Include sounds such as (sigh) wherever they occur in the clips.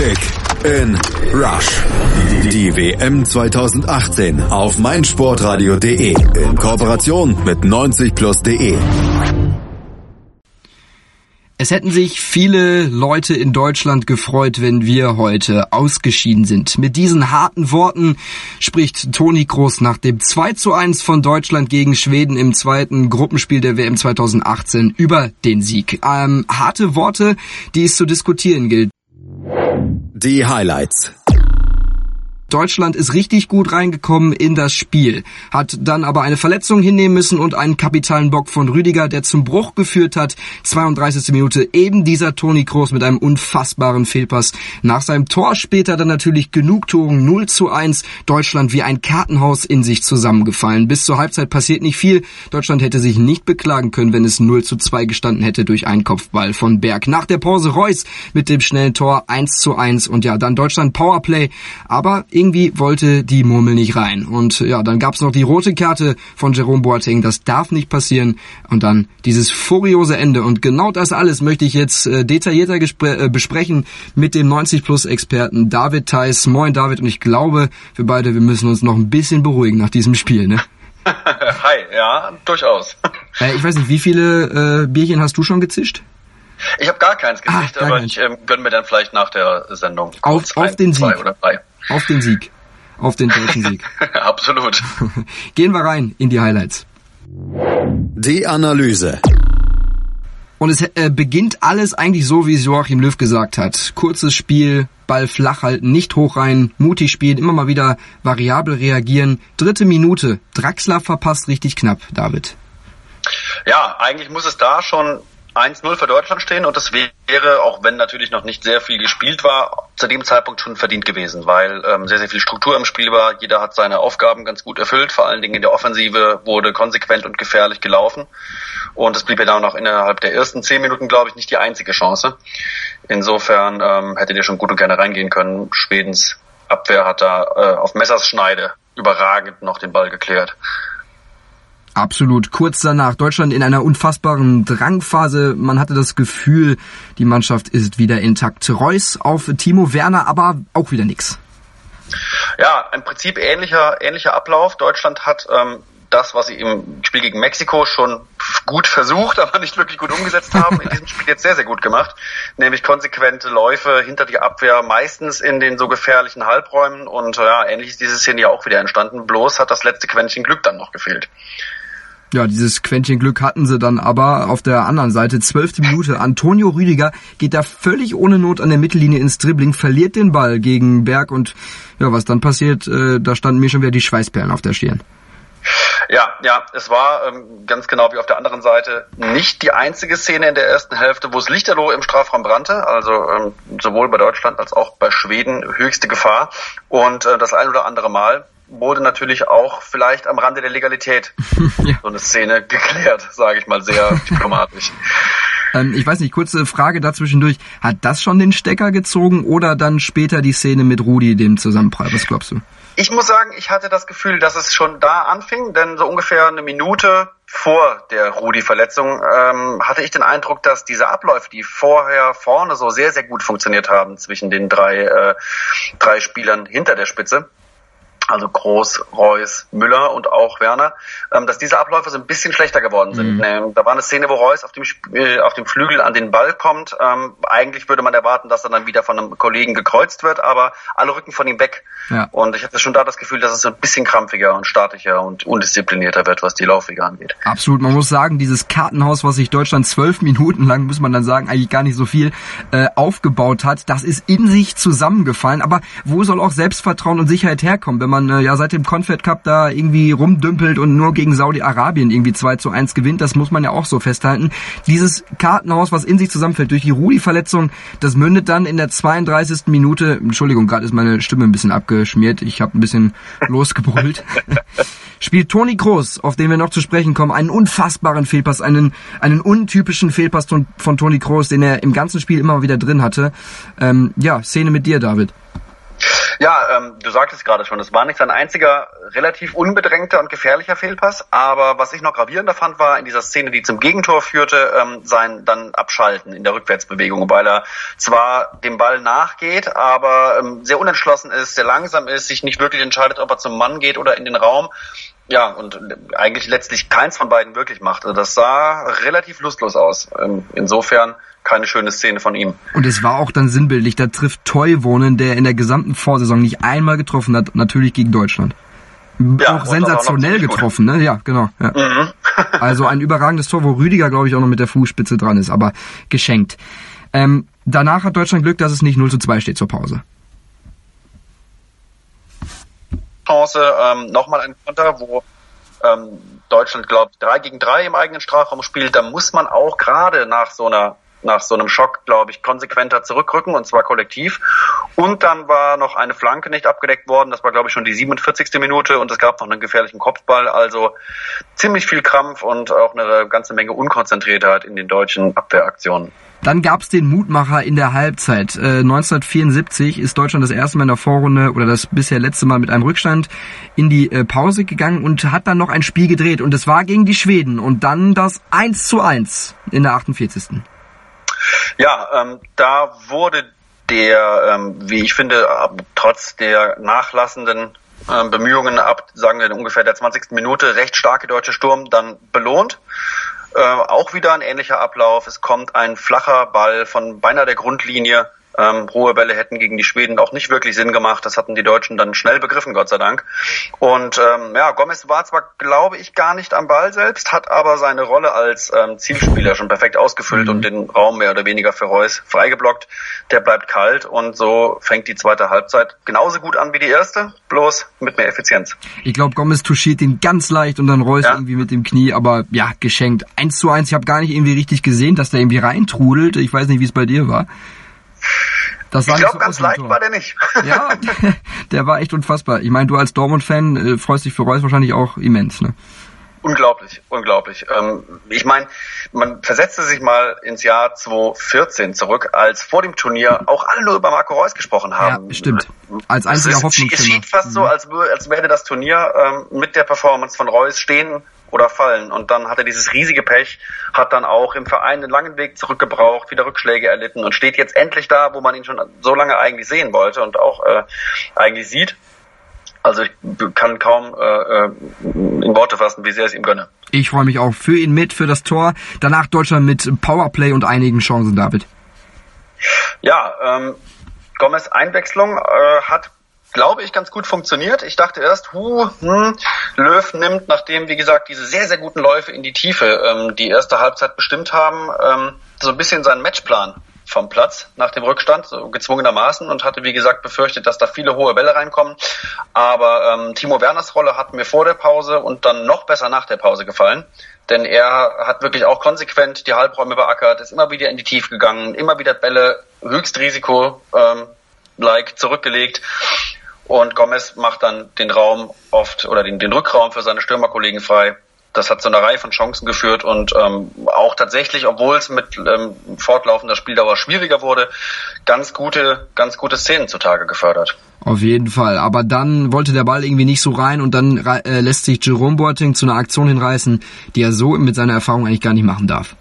Kick in Rush. Die WM 2018 auf meinsportradio.de in Kooperation mit 90plus.de. Es hätten sich viele Leute in Deutschland gefreut, wenn wir heute ausgeschieden sind. Mit diesen harten Worten spricht Toni Kroos nach dem 2 zu 1 von Deutschland gegen Schweden im zweiten Gruppenspiel der WM 2018 über den Sieg. Ähm, harte Worte, die es zu diskutieren gilt. Die Highlights. Deutschland ist richtig gut reingekommen in das Spiel, hat dann aber eine Verletzung hinnehmen müssen und einen kapitalen Bock von Rüdiger, der zum Bruch geführt hat. 32. Minute eben dieser Toni Kroos mit einem unfassbaren Fehlpass. Nach seinem Tor später dann natürlich Genugtuung 0 zu 1. Deutschland wie ein Kartenhaus in sich zusammengefallen. Bis zur Halbzeit passiert nicht viel. Deutschland hätte sich nicht beklagen können, wenn es 0 zu 2 gestanden hätte durch einen Kopfball von Berg. Nach der Pause Reus mit dem schnellen Tor 1 zu 1 und ja, dann Deutschland Powerplay. Aber irgendwie wollte die Murmel nicht rein. Und ja, dann gab's noch die rote Karte von Jerome Boateng. Das darf nicht passieren. Und dann dieses furiose Ende. Und genau das alles möchte ich jetzt äh, detaillierter äh, besprechen mit dem 90 Plus Experten David Theis. Moin David. Und ich glaube, wir beide, wir müssen uns noch ein bisschen beruhigen nach diesem Spiel, ne? (laughs) Hi, ja, durchaus. Äh, ich weiß nicht, wie viele äh, Bierchen hast du schon gezischt? Ich habe gar keins gezischt, ah, aber ich ähm, gönn mir dann vielleicht nach der Sendung. Auf, auf ein, den Sieg. Oder drei. Auf den Sieg. Auf den deutschen Sieg. (laughs) Absolut. (laughs) Gehen wir rein in die Highlights. Die Analyse. Und es äh, beginnt alles eigentlich so, wie es Joachim Löw gesagt hat. Kurzes Spiel, Ball flach halten, nicht hoch rein, mutig spielen, immer mal wieder variabel reagieren. Dritte Minute, Draxler verpasst richtig knapp, David. Ja, eigentlich muss es da schon 1-0 für Deutschland stehen und das wäre, auch wenn natürlich noch nicht sehr viel gespielt war, zu dem Zeitpunkt schon verdient gewesen, weil ähm, sehr, sehr viel Struktur im Spiel war. Jeder hat seine Aufgaben ganz gut erfüllt, vor allen Dingen in der Offensive wurde konsequent und gefährlich gelaufen und es blieb ja dann noch innerhalb der ersten zehn Minuten, glaube ich, nicht die einzige Chance. Insofern ähm, hättet ihr schon gut und gerne reingehen können. Schwedens Abwehr hat da äh, auf Messerschneide überragend noch den Ball geklärt. Absolut. Kurz danach Deutschland in einer unfassbaren Drangphase. Man hatte das Gefühl, die Mannschaft ist wieder intakt. Reus auf Timo Werner, aber auch wieder nix. Ja, im Prinzip ähnlicher ähnlicher Ablauf. Deutschland hat ähm, das, was sie im Spiel gegen Mexiko schon gut versucht, (laughs) aber nicht wirklich gut umgesetzt haben, in diesem Spiel jetzt sehr, sehr gut gemacht. Nämlich konsequente Läufe hinter die Abwehr, meistens in den so gefährlichen Halbräumen. Und ja, ähnlich ist diese Szene ja auch wieder entstanden. Bloß hat das letzte Quäntchen Glück dann noch gefehlt. Ja, dieses Quäntchen Glück hatten sie dann aber auf der anderen Seite. Zwölfte Minute. Antonio Rüdiger geht da völlig ohne Not an der Mittellinie ins Dribbling, verliert den Ball gegen Berg und ja, was dann passiert, äh, da standen mir schon wieder die Schweißperlen auf der Stirn. Ja, ja, es war ähm, ganz genau wie auf der anderen Seite nicht die einzige Szene in der ersten Hälfte, wo es lichterloh im Strafraum brannte. Also ähm, sowohl bei Deutschland als auch bei Schweden höchste Gefahr. Und äh, das ein oder andere Mal wurde natürlich auch vielleicht am Rande der Legalität (laughs) ja. so eine Szene geklärt, sage ich mal sehr diplomatisch. (laughs) ähm, ich weiß nicht, kurze Frage dazwischendurch. Hat das schon den Stecker gezogen oder dann später die Szene mit Rudi, dem Zusammenprall? Was glaubst du? Ich muss sagen, ich hatte das Gefühl, dass es schon da anfing, denn so ungefähr eine Minute vor der Rudi-Verletzung ähm, hatte ich den Eindruck, dass diese Abläufe, die vorher vorne so sehr, sehr gut funktioniert haben zwischen den drei, äh, drei Spielern hinter der Spitze, also Groß, Reus, Müller und auch Werner, ähm, dass diese Abläufe so ein bisschen schlechter geworden sind. Mhm. Ähm, da war eine Szene, wo Reus auf dem, äh, auf dem Flügel an den Ball kommt. Ähm, eigentlich würde man erwarten, dass er dann wieder von einem Kollegen gekreuzt wird, aber alle rücken von ihm weg. Ja. Und ich hatte schon da das Gefühl, dass es so ein bisschen krampfiger und statischer und undisziplinierter wird, was die Laufwege angeht. Absolut. Man muss sagen, dieses Kartenhaus, was sich Deutschland zwölf (laughs) Minuten lang, muss man dann sagen, eigentlich gar nicht so viel äh, aufgebaut hat, das ist in sich zusammengefallen. Aber wo soll auch Selbstvertrauen und Sicherheit herkommen, wenn man man äh, ja seit dem Confed Cup da irgendwie rumdümpelt und nur gegen Saudi-Arabien irgendwie 2 zu 1 gewinnt, das muss man ja auch so festhalten. Dieses Kartenhaus, was in sich zusammenfällt durch die Rudi-Verletzung, das mündet dann in der 32. Minute, Entschuldigung, gerade ist meine Stimme ein bisschen abgeschmiert, ich habe ein bisschen (laughs) losgebrüllt. (laughs) Spielt Toni Kroos, auf den wir noch zu sprechen kommen, einen unfassbaren Fehlpass, einen, einen untypischen Fehlpass von, von Toni Kroos, den er im ganzen Spiel immer wieder drin hatte. Ähm, ja, Szene mit dir, David. Ja, ähm, du sagtest gerade schon, es war nicht sein einziger relativ unbedrängter und gefährlicher Fehlpass, aber was ich noch gravierender fand, war in dieser Szene, die zum Gegentor führte, ähm, sein dann Abschalten in der Rückwärtsbewegung, weil er zwar dem Ball nachgeht, aber ähm, sehr unentschlossen ist, sehr langsam ist, sich nicht wirklich entscheidet, ob er zum Mann geht oder in den Raum. Ja, und eigentlich letztlich keins von beiden wirklich macht. Also das sah relativ lustlos aus. Ähm, insofern keine schöne Szene von ihm. Und es war auch dann sinnbildlich, da trifft Toivonen, der in der gesamten Vorsaison nicht einmal getroffen hat, natürlich gegen Deutschland. Ja, auch sensationell auch getroffen, ne? Ja, genau. Ja. Mhm. (laughs) (laughs) also ein überragendes Tor, wo Rüdiger, glaube ich, auch noch mit der Fußspitze dran ist, aber geschenkt. Ähm, danach hat Deutschland Glück, dass es nicht 0 zu 2 steht zur Pause. Chance, ähm, nochmal ein Konter, wo ähm, Deutschland, glaube ich, 3 gegen 3 im eigenen Strafraum spielt. Da muss man auch gerade nach so einer nach so einem Schock, glaube ich, konsequenter zurückrücken und zwar kollektiv. Und dann war noch eine Flanke nicht abgedeckt worden. Das war, glaube ich, schon die 47. Minute und es gab noch einen gefährlichen Kopfball. Also ziemlich viel Krampf und auch eine ganze Menge Unkonzentriertheit in den deutschen Abwehraktionen. Dann gab's den Mutmacher in der Halbzeit. Äh, 1974 ist Deutschland das erste Mal in der Vorrunde oder das bisher letzte Mal mit einem Rückstand in die äh, Pause gegangen und hat dann noch ein Spiel gedreht und es war gegen die Schweden und dann das 1 zu 1 in der 48. Ja, ähm, da wurde der, ähm, wie ich finde, trotz der nachlassenden äh, Bemühungen ab, sagen wir ungefähr der 20. Minute, recht starke deutsche Sturm dann belohnt. Äh, auch wieder ein ähnlicher Ablauf. Es kommt ein flacher Ball von beinahe der Grundlinie ähm, hohe Bälle hätten gegen die Schweden auch nicht wirklich Sinn gemacht. Das hatten die Deutschen dann schnell begriffen, Gott sei Dank. Und ähm, ja, Gomez war zwar, glaube ich, gar nicht am Ball selbst, hat aber seine Rolle als ähm, Zielspieler schon perfekt ausgefüllt mhm. und den Raum mehr oder weniger für Reus freigeblockt. Der bleibt kalt und so fängt die zweite Halbzeit genauso gut an wie die erste, bloß mit mehr Effizienz. Ich glaube, Gomez touchiert ihn ganz leicht und dann Reus ja. irgendwie mit dem Knie, aber ja, geschenkt. Eins zu eins, ich habe gar nicht irgendwie richtig gesehen, dass der irgendwie reintrudelt. Ich weiß nicht, wie es bei dir war. Das ich glaube, so ganz leicht war der nicht. (laughs) ja, der war echt unfassbar. Ich meine, du als Dortmund-Fan äh, freust dich für Reus wahrscheinlich auch immens, ne? Unglaublich, unglaublich. Ähm, ich meine, man versetzte sich mal ins Jahr 2014 zurück, als vor dem Turnier auch alle nur über Marco Reus gesprochen haben. Ja, stimmt. Als einziger Hoffnung. Es schien fast so, mhm. als, als werde das Turnier ähm, mit der Performance von Reus stehen oder fallen. Und dann hat er dieses riesige Pech, hat dann auch im Verein einen langen Weg zurückgebraucht, wieder Rückschläge erlitten und steht jetzt endlich da, wo man ihn schon so lange eigentlich sehen wollte und auch äh, eigentlich sieht. Also ich kann kaum äh, äh in Worte fassen, wie sehr es ihm gönne. Ich freue mich auch für ihn mit, für das Tor. Danach Deutschland mit Powerplay und einigen Chancen, David. Ja, ähm, Gomez Einwechslung äh, hat glaube ich, ganz gut funktioniert. Ich dachte erst, hu, hm, Löw nimmt, nachdem, wie gesagt, diese sehr, sehr guten Läufe in die Tiefe ähm, die erste Halbzeit bestimmt haben, ähm, so ein bisschen seinen Matchplan vom Platz nach dem Rückstand, so gezwungenermaßen, und hatte, wie gesagt, befürchtet, dass da viele hohe Bälle reinkommen. Aber ähm, Timo Werners Rolle hat mir vor der Pause und dann noch besser nach der Pause gefallen. Denn er hat wirklich auch konsequent die Halbräume beackert, ist immer wieder in die Tiefe gegangen, immer wieder Bälle Höchstrisiko ähm, like zurückgelegt und Gomez macht dann den Raum oft oder den, den Rückraum für seine Stürmerkollegen frei. Das hat zu einer Reihe von Chancen geführt und ähm, auch tatsächlich, obwohl es mit ähm, fortlaufender Spieldauer schwieriger wurde, ganz gute, ganz gute Szenen zutage gefördert. Auf jeden Fall. Aber dann wollte der Ball irgendwie nicht so rein und dann äh, lässt sich Jerome Boateng zu einer Aktion hinreißen, die er so mit seiner Erfahrung eigentlich gar nicht machen darf.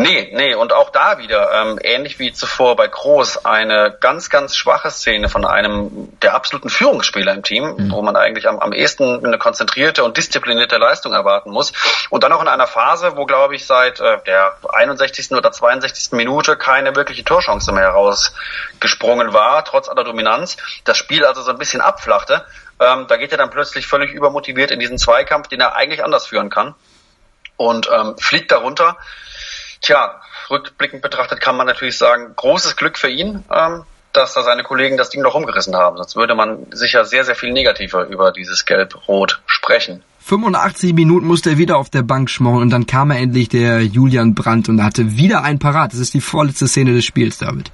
Nee, nee, und auch da wieder, ähm, ähnlich wie zuvor bei Groß, eine ganz, ganz schwache Szene von einem der absoluten Führungsspieler im Team, mhm. wo man eigentlich am, am ehesten eine konzentrierte und disziplinierte Leistung erwarten muss. Und dann auch in einer Phase, wo, glaube ich, seit äh, der 61. oder 62. Minute keine wirkliche Torchance mehr herausgesprungen war, trotz aller Dominanz. Das Spiel also so ein bisschen abflachte. Ähm, da geht er dann plötzlich völlig übermotiviert in diesen Zweikampf, den er eigentlich anders führen kann. Und ähm, fliegt darunter. Tja, rückblickend betrachtet kann man natürlich sagen, großes Glück für ihn, ähm, dass da seine Kollegen das Ding noch umgerissen haben. Sonst würde man sicher sehr, sehr viel negativer über dieses Gelb-Rot sprechen. 85 Minuten musste er wieder auf der Bank schmoren und dann kam er endlich der Julian Brandt und hatte wieder ein Parat. Das ist die vorletzte Szene des Spiels, David.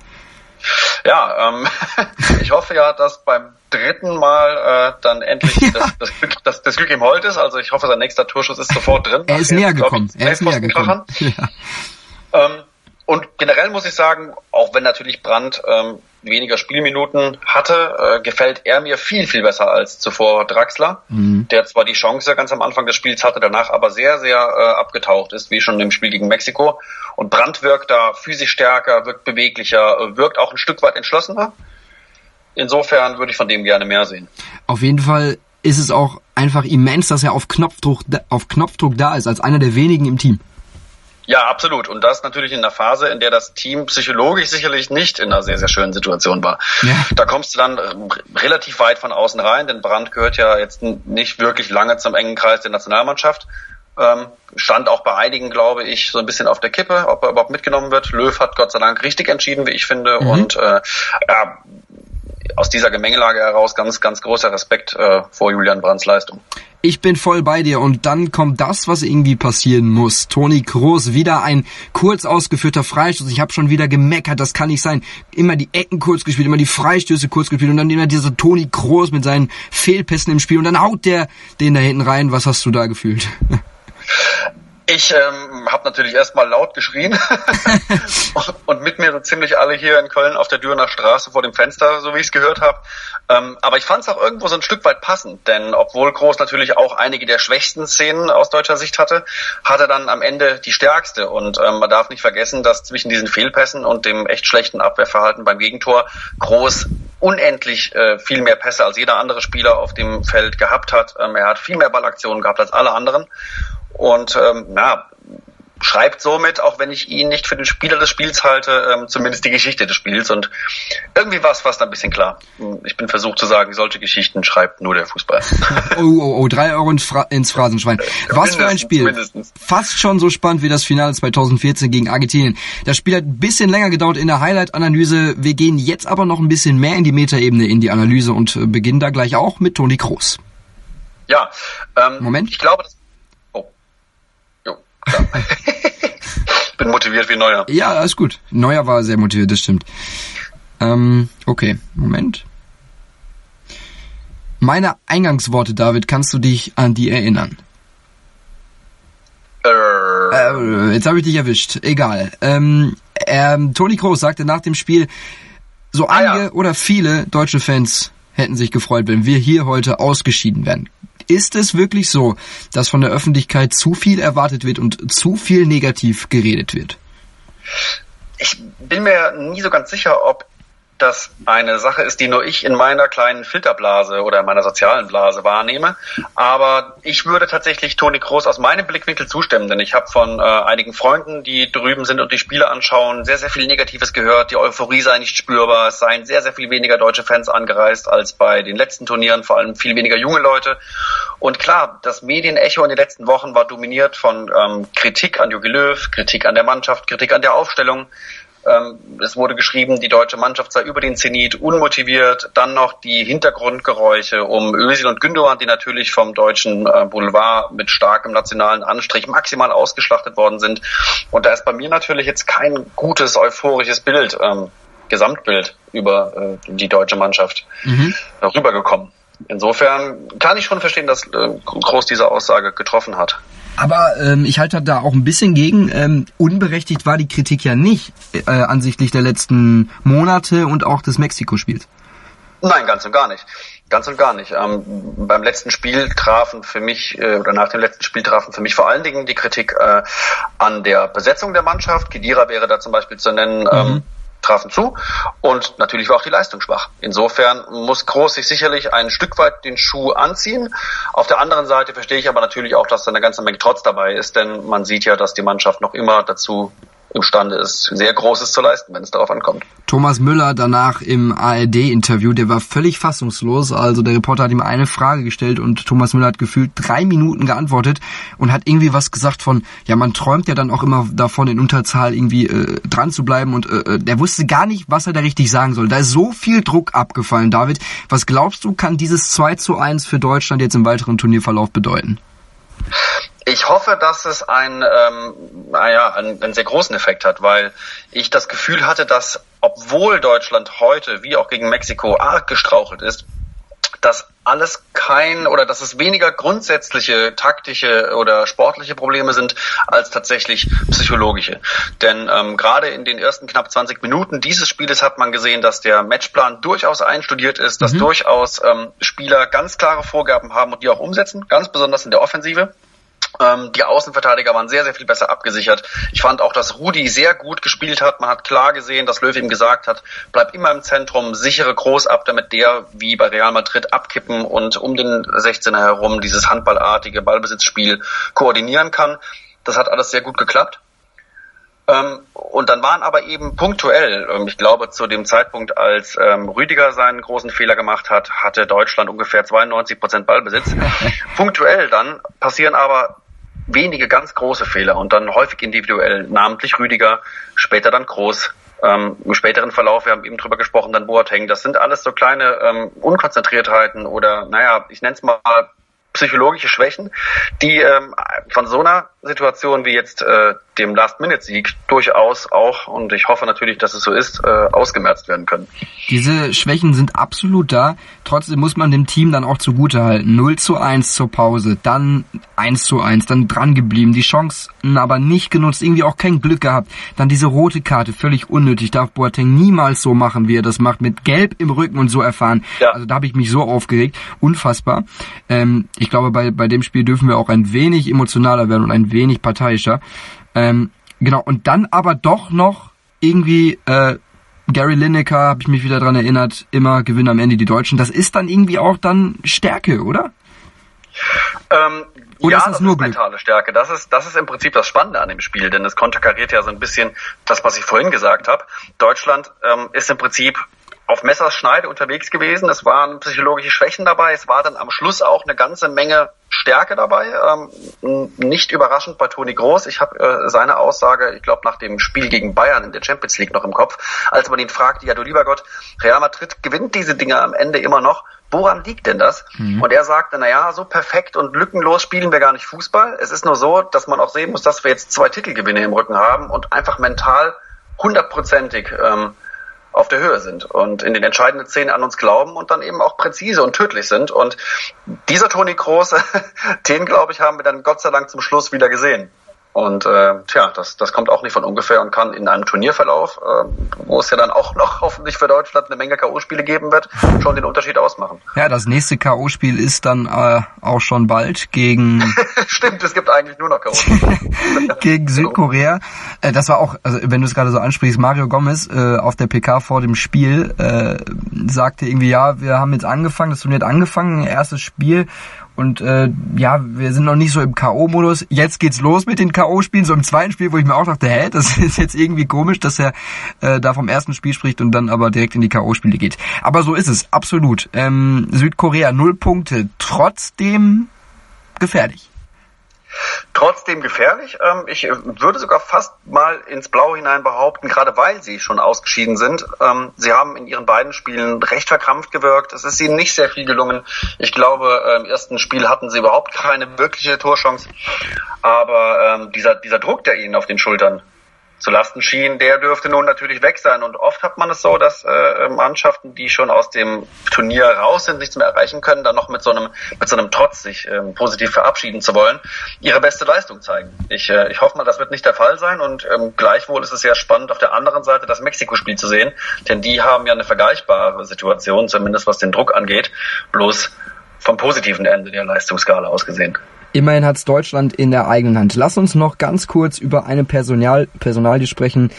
Ja, ähm, (laughs) ich hoffe ja, dass beim dritten Mal äh, dann endlich ja. das, das, Glück, das, das Glück im Holt ist. Also ich hoffe, sein nächster Torschuss ist sofort drin. Er ist näher gekommen. Er ist näher gekommen. Ja. Ähm, und generell muss ich sagen, auch wenn natürlich Brandt ähm, weniger Spielminuten hatte, äh, gefällt er mir viel, viel besser als zuvor Draxler, mhm. der zwar die Chance ganz am Anfang des Spiels hatte, danach aber sehr, sehr äh, abgetaucht ist, wie schon im Spiel gegen Mexiko. Und Brandt wirkt da physisch stärker, wirkt beweglicher, wirkt auch ein Stück weit entschlossener. Insofern würde ich von dem gerne mehr sehen. Auf jeden Fall ist es auch einfach immens, dass er auf Knopfdruck, auf Knopfdruck da ist, als einer der wenigen im Team. Ja, absolut. Und das natürlich in einer Phase, in der das Team psychologisch sicherlich nicht in einer sehr, sehr schönen Situation war. Ja. Da kommst du dann ähm, relativ weit von außen rein, denn Brandt gehört ja jetzt nicht wirklich lange zum engen Kreis der Nationalmannschaft. Ähm, stand auch bei einigen, glaube ich, so ein bisschen auf der Kippe, ob er überhaupt mitgenommen wird. Löw hat Gott sei Dank richtig entschieden, wie ich finde. Mhm. Und äh, ja, aus dieser Gemengelage heraus ganz, ganz großer Respekt äh, vor Julian Brands Leistung. Ich bin voll bei dir und dann kommt das, was irgendwie passieren muss. Toni Kroos, wieder ein kurz ausgeführter Freistoß. Ich habe schon wieder gemeckert, das kann nicht sein. Immer die Ecken kurz gespielt, immer die Freistöße kurz gespielt und dann immer dieser Toni Kroos mit seinen Fehlpässen im Spiel und dann haut der den da hinten rein. Was hast du da gefühlt? (laughs) Ich ähm, habe natürlich erstmal laut geschrien (laughs) und mit mir so ziemlich alle hier in Köln auf der Dürener Straße vor dem Fenster, so wie ich es gehört habe. Ähm, aber ich fand es auch irgendwo so ein Stück weit passend, denn obwohl Groß natürlich auch einige der schwächsten Szenen aus deutscher Sicht hatte, hat er dann am Ende die stärkste. Und ähm, man darf nicht vergessen, dass zwischen diesen Fehlpässen und dem echt schlechten Abwehrverhalten beim Gegentor Groß unendlich äh, viel mehr Pässe als jeder andere Spieler auf dem Feld gehabt hat. Ähm, er hat viel mehr Ballaktionen gehabt als alle anderen. Und ähm, na, schreibt somit, auch wenn ich ihn nicht für den Spieler des Spiels halte, ähm, zumindest die Geschichte des Spiels. Und irgendwie war es fast ein bisschen klar. Ich bin versucht zu sagen, solche Geschichten schreibt nur der Fußball. (laughs) oh, oh, oh, drei Euro ins, Fra ins Phrasenschwein. Was für ein Spiel. Mindestens. Fast schon so spannend wie das Finale 2014 gegen Argentinien. Das Spiel hat ein bisschen länger gedauert in der Highlight-Analyse. Wir gehen jetzt aber noch ein bisschen mehr in die Metaebene, in die Analyse und äh, beginnen da gleich auch mit Toni Kroos. Ja, ähm, Moment. ich glaube, das ja. (laughs) Bin motiviert wie Neuer. Ja, alles gut. Neuer war sehr motiviert, das stimmt. Ähm, okay, Moment. Meine Eingangsworte, David, kannst du dich an die erinnern? Äh, äh jetzt habe ich dich erwischt. Egal. Ähm, ähm, Toni Kroos sagte nach dem Spiel, so einige ah, ja. oder viele deutsche Fans hätten sich gefreut, wenn wir hier heute ausgeschieden wären. Ist es wirklich so, dass von der Öffentlichkeit zu viel erwartet wird und zu viel negativ geredet wird? Ich bin mir nie so ganz sicher, ob das eine Sache ist, die nur ich in meiner kleinen Filterblase oder in meiner sozialen Blase wahrnehme. Aber ich würde tatsächlich Toni Kroos aus meinem Blickwinkel zustimmen, denn ich habe von äh, einigen Freunden, die drüben sind und die Spiele anschauen, sehr, sehr viel Negatives gehört. Die Euphorie sei nicht spürbar. Es seien sehr, sehr viel weniger deutsche Fans angereist als bei den letzten Turnieren, vor allem viel weniger junge Leute. Und klar, das Medienecho in den letzten Wochen war dominiert von ähm, Kritik an Jogi Löw, Kritik an der Mannschaft, Kritik an der Aufstellung. Ähm, es wurde geschrieben, die deutsche Mannschaft sei über den Zenit, unmotiviert. Dann noch die Hintergrundgeräusche um Özil und Gündogan, die natürlich vom deutschen äh, Boulevard mit starkem nationalen Anstrich maximal ausgeschlachtet worden sind. Und da ist bei mir natürlich jetzt kein gutes, euphorisches Bild, ähm, Gesamtbild über äh, die deutsche Mannschaft mhm. rübergekommen. Insofern kann ich schon verstehen, dass äh, Groß diese Aussage getroffen hat. Aber ähm, ich halte da auch ein bisschen gegen. Ähm, unberechtigt war die Kritik ja nicht äh, ansichtlich der letzten Monate und auch des Mexiko-Spiels. Nein, ganz und gar nicht. Ganz und gar nicht. Ähm, beim letzten Spiel trafen für mich, äh, oder nach dem letzten Spiel trafen für mich vor allen Dingen die Kritik äh, an der Besetzung der Mannschaft. Kedira wäre da zum Beispiel zu nennen. Ähm, mhm trafen zu und natürlich war auch die Leistung schwach. Insofern muss Groß sich sicherlich ein Stück weit den Schuh anziehen. Auf der anderen Seite verstehe ich aber natürlich auch, dass da eine ganze Menge Trotz dabei ist, denn man sieht ja, dass die Mannschaft noch immer dazu imstande ist, sehr Großes zu leisten, wenn es darauf ankommt. Thomas Müller danach im ARD-Interview, der war völlig fassungslos. Also der Reporter hat ihm eine Frage gestellt und Thomas Müller hat gefühlt drei Minuten geantwortet und hat irgendwie was gesagt von, ja, man träumt ja dann auch immer davon, in Unterzahl irgendwie äh, dran zu bleiben und äh, äh der wusste gar nicht, was er da richtig sagen soll. Da ist so viel Druck abgefallen, David. Was glaubst du, kann dieses 2 zu 1 für Deutschland jetzt im weiteren Turnierverlauf bedeuten? Ich hoffe, dass es ein, ähm, naja, einen, einen sehr großen Effekt hat, weil ich das Gefühl hatte, dass obwohl Deutschland heute, wie auch gegen Mexiko, arg gestrauchelt ist, dass alles kein oder dass es weniger grundsätzliche taktische oder sportliche Probleme sind als tatsächlich psychologische. Denn ähm, gerade in den ersten knapp 20 Minuten dieses Spieles hat man gesehen, dass der Matchplan durchaus einstudiert ist, dass mhm. durchaus ähm, Spieler ganz klare Vorgaben haben und die auch umsetzen, ganz besonders in der Offensive. Ähm, die Außenverteidiger waren sehr, sehr viel besser abgesichert. Ich fand auch, dass Rudi sehr gut gespielt hat. Man hat klar gesehen, dass Löw ihm gesagt hat, bleib immer im Zentrum, sichere groß ab, damit der wie bei Real Madrid abkippen und um den 16er herum dieses handballartige Ballbesitzspiel koordinieren kann. Das hat alles sehr gut geklappt. Ähm, und dann waren aber eben punktuell, ähm, ich glaube zu dem Zeitpunkt, als Rüdiger seinen großen Fehler gemacht hat, hatte Deutschland ungefähr 92 Prozent Ballbesitz. (laughs) punktuell dann passieren aber wenige ganz große Fehler und dann häufig individuell, namentlich Rüdiger, später dann Groß. Ähm, Im späteren Verlauf, wir haben eben drüber gesprochen, dann Boateng. Das sind alles so kleine ähm, Unkonzentriertheiten oder, naja, ich nenne es mal psychologische Schwächen, die ähm, von so einer Situation wie jetzt äh, dem Last-Minute-Sieg durchaus auch, und ich hoffe natürlich, dass es so ist, äh, ausgemerzt werden können. Diese Schwächen sind absolut da. Trotzdem muss man dem Team dann auch zugutehalten. 0 zu 1 zur Pause, dann 1 zu 1, dann dran geblieben, die Chancen aber nicht genutzt, irgendwie auch kein Glück gehabt. Dann diese rote Karte, völlig unnötig, darf Boateng niemals so machen, wie er das macht, mit Gelb im Rücken und so erfahren. Ja. Also da habe ich mich so aufgeregt, unfassbar. Ähm, ich glaube, bei, bei dem Spiel dürfen wir auch ein wenig emotionaler werden und ein wenig parteiischer. Ähm, genau, und dann aber doch noch irgendwie äh, Gary Lineker, habe ich mich wieder dran erinnert, immer gewinnen am Ende die Deutschen. Das ist dann irgendwie auch dann Stärke, oder? Ähm, oder ja, ist das, das nur ist mentale Stärke. Das ist, das ist im Prinzip das Spannende an dem Spiel, denn es konterkariert ja so ein bisschen das, was ich vorhin gesagt habe. Deutschland ähm, ist im Prinzip auf Messerschneide unterwegs gewesen. Es waren psychologische Schwächen dabei. Es war dann am Schluss auch eine ganze Menge Stärke dabei. Ähm, nicht überraschend bei Toni Groß. Ich habe äh, seine Aussage, ich glaube, nach dem Spiel gegen Bayern in der Champions League noch im Kopf, als man ihn fragte, ja du lieber Gott, Real Madrid gewinnt diese Dinge am Ende immer noch. Woran liegt denn das? Mhm. Und er sagte, na ja, so perfekt und lückenlos spielen wir gar nicht Fußball. Es ist nur so, dass man auch sehen muss, dass wir jetzt zwei Titelgewinne im Rücken haben und einfach mental hundertprozentig ähm, auf der Höhe sind und in den entscheidenden Szenen an uns glauben und dann eben auch präzise und tödlich sind. Und dieser Toni Kroos, (laughs) den glaube ich, haben wir dann Gott sei Dank zum Schluss wieder gesehen. Und äh, tja, das, das kommt auch nicht von ungefähr und kann in einem Turnierverlauf, äh, wo es ja dann auch noch (laughs) hoffentlich für Deutschland eine Menge K.O.-Spiele geben wird, schon den Unterschied ausmachen. Ja, das nächste K.O.-Spiel ist dann äh, auch schon bald gegen... (laughs) Stimmt, es gibt eigentlich nur noch K.O. (laughs) gegen Südkorea. Äh, das war auch, also wenn du es gerade so ansprichst, Mario Gomez äh, auf der PK vor dem Spiel äh, sagte irgendwie, ja, wir haben jetzt angefangen, das Turnier hat angefangen, erstes Spiel und äh, ja, wir sind noch nicht so im K.O.-Modus. Jetzt geht's los mit den K.O.-Spielen, so im zweiten Spiel, wo ich mir auch dachte, hä, das (laughs) ist jetzt irgendwie komisch, dass er äh, da vom ersten Spiel spricht und dann aber direkt in die K.O.-Spiele geht. Aber so ist es, absolut. Ähm, Südkorea null Punkte, trotzdem gefährlich. Trotzdem gefährlich. Ähm, ich würde sogar fast mal ins Blaue hinein behaupten, gerade weil sie schon ausgeschieden sind. Ähm, sie haben in ihren beiden Spielen recht verkrampft gewirkt. Es ist ihnen nicht sehr viel gelungen. Ich glaube, äh, im ersten Spiel hatten sie überhaupt keine wirkliche Torchance. Aber ähm, dieser, dieser Druck, der ihnen auf den Schultern zu Lasten schien, der dürfte nun natürlich weg sein. Und oft hat man es so, dass äh, Mannschaften, die schon aus dem Turnier raus sind, nichts mehr erreichen können, dann noch mit so einem, mit so einem Trotz sich äh, positiv verabschieden zu wollen, ihre beste Leistung zeigen. Ich, äh, ich hoffe mal, das wird nicht der Fall sein. Und ähm, gleichwohl ist es sehr spannend, auf der anderen Seite das Mexiko-Spiel zu sehen, denn die haben ja eine vergleichbare Situation, zumindest was den Druck angeht, bloß vom positiven Ende der Leistungsskala ausgesehen. Immerhin hat's Deutschland in der eigenen Hand. Lass uns noch ganz kurz über eine Personal, Personalie sprechen,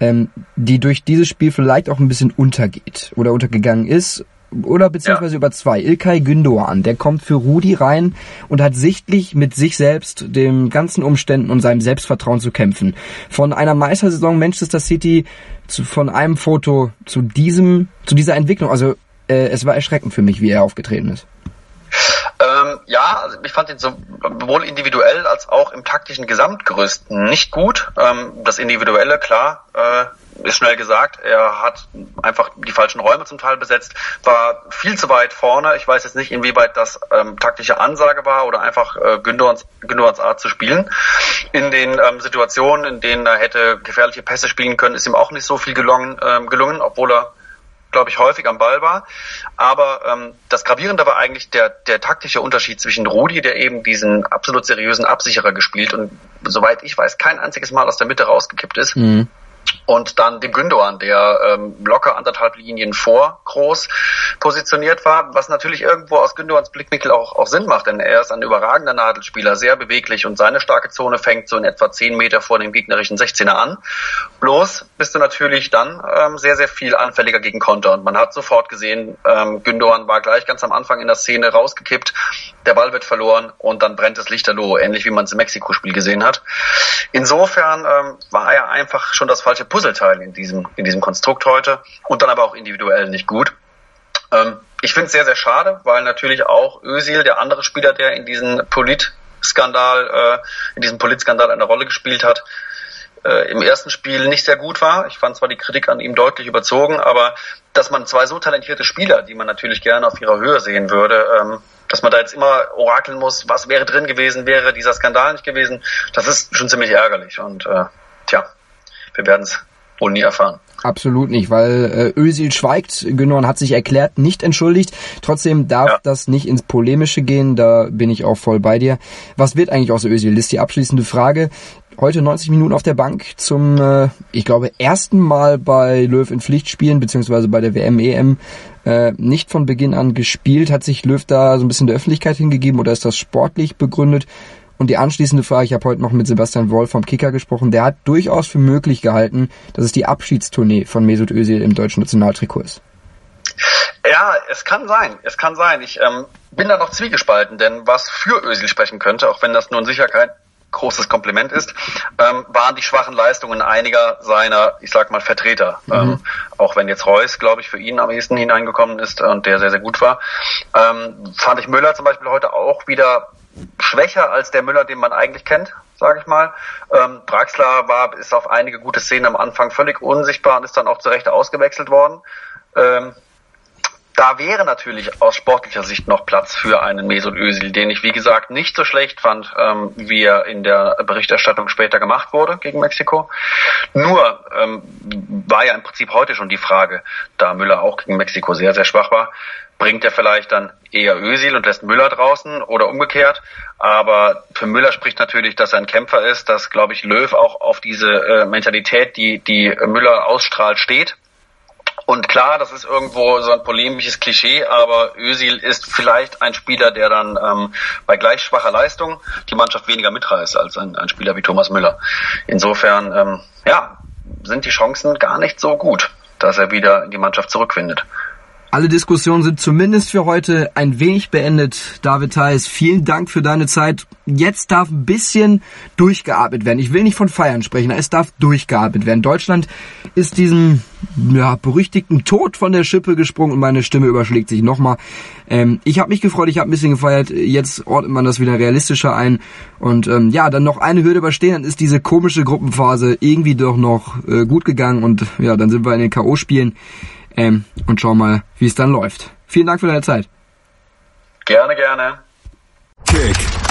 ähm, die durch dieses Spiel vielleicht auch ein bisschen untergeht oder untergegangen ist. Oder beziehungsweise ja. über zwei. Ilkay Gündoğan, der kommt für Rudi rein und hat sichtlich mit sich selbst, den ganzen Umständen und seinem Selbstvertrauen zu kämpfen. Von einer Meistersaison Manchester City zu, von einem Foto zu diesem, zu dieser Entwicklung. Also äh, es war erschreckend für mich, wie er aufgetreten ist. Ähm, ja, also ich fand ihn sowohl individuell als auch im taktischen Gesamtgerüst nicht gut. Ähm, das Individuelle, klar, äh, ist schnell gesagt. Er hat einfach die falschen Räume zum Teil besetzt, war viel zu weit vorne. Ich weiß jetzt nicht, inwieweit das ähm, taktische Ansage war oder einfach äh, Gündoğans Art zu spielen. In den ähm, Situationen, in denen er hätte gefährliche Pässe spielen können, ist ihm auch nicht so viel gelungen, ähm, gelungen obwohl er glaube ich, häufig am Ball war. Aber ähm, das Gravierende war eigentlich der, der taktische Unterschied zwischen Rudi, der eben diesen absolut seriösen Absicherer gespielt und soweit ich weiß, kein einziges Mal aus der Mitte rausgekippt ist. Mhm und dann dem Gündogan, der ähm, locker anderthalb Linien vor groß positioniert war, was natürlich irgendwo aus Gündogans Blickwinkel auch, auch Sinn macht, denn er ist ein überragender Nadelspieler, sehr beweglich und seine starke Zone fängt so in etwa zehn Meter vor dem gegnerischen 16er an. Bloß bist du natürlich dann ähm, sehr, sehr viel anfälliger gegen Konter und man hat sofort gesehen, ähm, Gündogan war gleich ganz am Anfang in der Szene rausgekippt, der Ball wird verloren und dann brennt das Lichterloh, ähnlich wie man es im Mexiko-Spiel gesehen hat. Insofern ähm, war er einfach schon das falsche Puzzleteil in diesem, in diesem Konstrukt heute und dann aber auch individuell nicht gut. Ähm, ich finde es sehr, sehr schade, weil natürlich auch Özil, der andere Spieler, der in diesem Politskandal, äh, in diesem Politskandal eine Rolle gespielt hat, äh, im ersten Spiel nicht sehr gut war. Ich fand zwar die Kritik an ihm deutlich überzogen, aber dass man zwei so talentierte Spieler, die man natürlich gerne auf ihrer Höhe sehen würde, ähm, dass man da jetzt immer orakeln muss, was wäre drin gewesen, wäre dieser Skandal nicht gewesen, das ist schon ziemlich ärgerlich. Und äh, tja, wir werden es wohl nie erfahren. Absolut nicht, weil äh, Özil schweigt. Gündogan hat sich erklärt, nicht entschuldigt. Trotzdem darf ja. das nicht ins Polemische gehen. Da bin ich auch voll bei dir. Was wird eigentlich aus Özil? Ist die abschließende Frage. Heute 90 Minuten auf der Bank zum, äh, ich glaube, ersten Mal bei Löw in Pflichtspielen, beziehungsweise bei der WM, EM, äh, nicht von Beginn an gespielt. Hat sich Löw da so ein bisschen der Öffentlichkeit hingegeben oder ist das sportlich begründet? Und die anschließende Frage, ich habe heute noch mit Sebastian Wolf vom Kicker gesprochen, der hat durchaus für möglich gehalten, dass es die Abschiedstournee von Mesut Özil im deutschen Nationaltrikot ist. Ja, es kann sein, es kann sein. Ich ähm, bin da noch zwiegespalten, denn was für Özil sprechen könnte, auch wenn das nur in Sicherheit großes Kompliment ist, ähm, waren die schwachen Leistungen einiger seiner, ich sag mal, Vertreter. Mhm. Ähm, auch wenn jetzt Reus, glaube ich, für ihn am ehesten hineingekommen ist und der sehr, sehr gut war. Ähm, fand ich Müller zum Beispiel heute auch wieder schwächer als der Müller, den man eigentlich kennt, sage ich mal. Ähm, Draxler war, ist auf einige gute Szenen am Anfang völlig unsichtbar und ist dann auch zu Recht ausgewechselt worden. Ähm, da wäre natürlich aus sportlicher Sicht noch Platz für einen Mesut Özil, den ich wie gesagt nicht so schlecht fand, ähm, wie er in der Berichterstattung später gemacht wurde gegen Mexiko. Nur ähm, war ja im Prinzip heute schon die Frage, da Müller auch gegen Mexiko sehr sehr schwach war, bringt er vielleicht dann eher Özil und lässt Müller draußen oder umgekehrt. Aber für Müller spricht natürlich, dass er ein Kämpfer ist, dass, glaube ich, Löw auch auf diese äh, Mentalität, die, die Müller ausstrahlt, steht. Und klar, das ist irgendwo so ein polemisches Klischee, aber Özil ist vielleicht ein Spieler, der dann ähm, bei gleich schwacher Leistung die Mannschaft weniger mitreißt als ein, ein Spieler wie Thomas Müller. Insofern, ähm, ja, sind die Chancen gar nicht so gut, dass er wieder in die Mannschaft zurückfindet. Alle Diskussionen sind zumindest für heute ein wenig beendet. David Theis, vielen Dank für deine Zeit. Jetzt darf ein bisschen durchgeatmet werden. Ich will nicht von Feiern sprechen, es darf durchgeatmet werden. Deutschland ist diesem ja, berüchtigten Tod von der Schippe gesprungen und meine Stimme überschlägt sich nochmal. Ähm, ich habe mich gefreut, ich habe ein bisschen gefeiert. Jetzt ordnet man das wieder realistischer ein. Und ähm, ja, dann noch eine Hürde überstehen, dann ist diese komische Gruppenphase irgendwie doch noch äh, gut gegangen und ja, dann sind wir in den K.O.-Spielen ähm, und schau mal, wie es dann läuft. Vielen Dank für deine Zeit. Gerne, gerne. Kick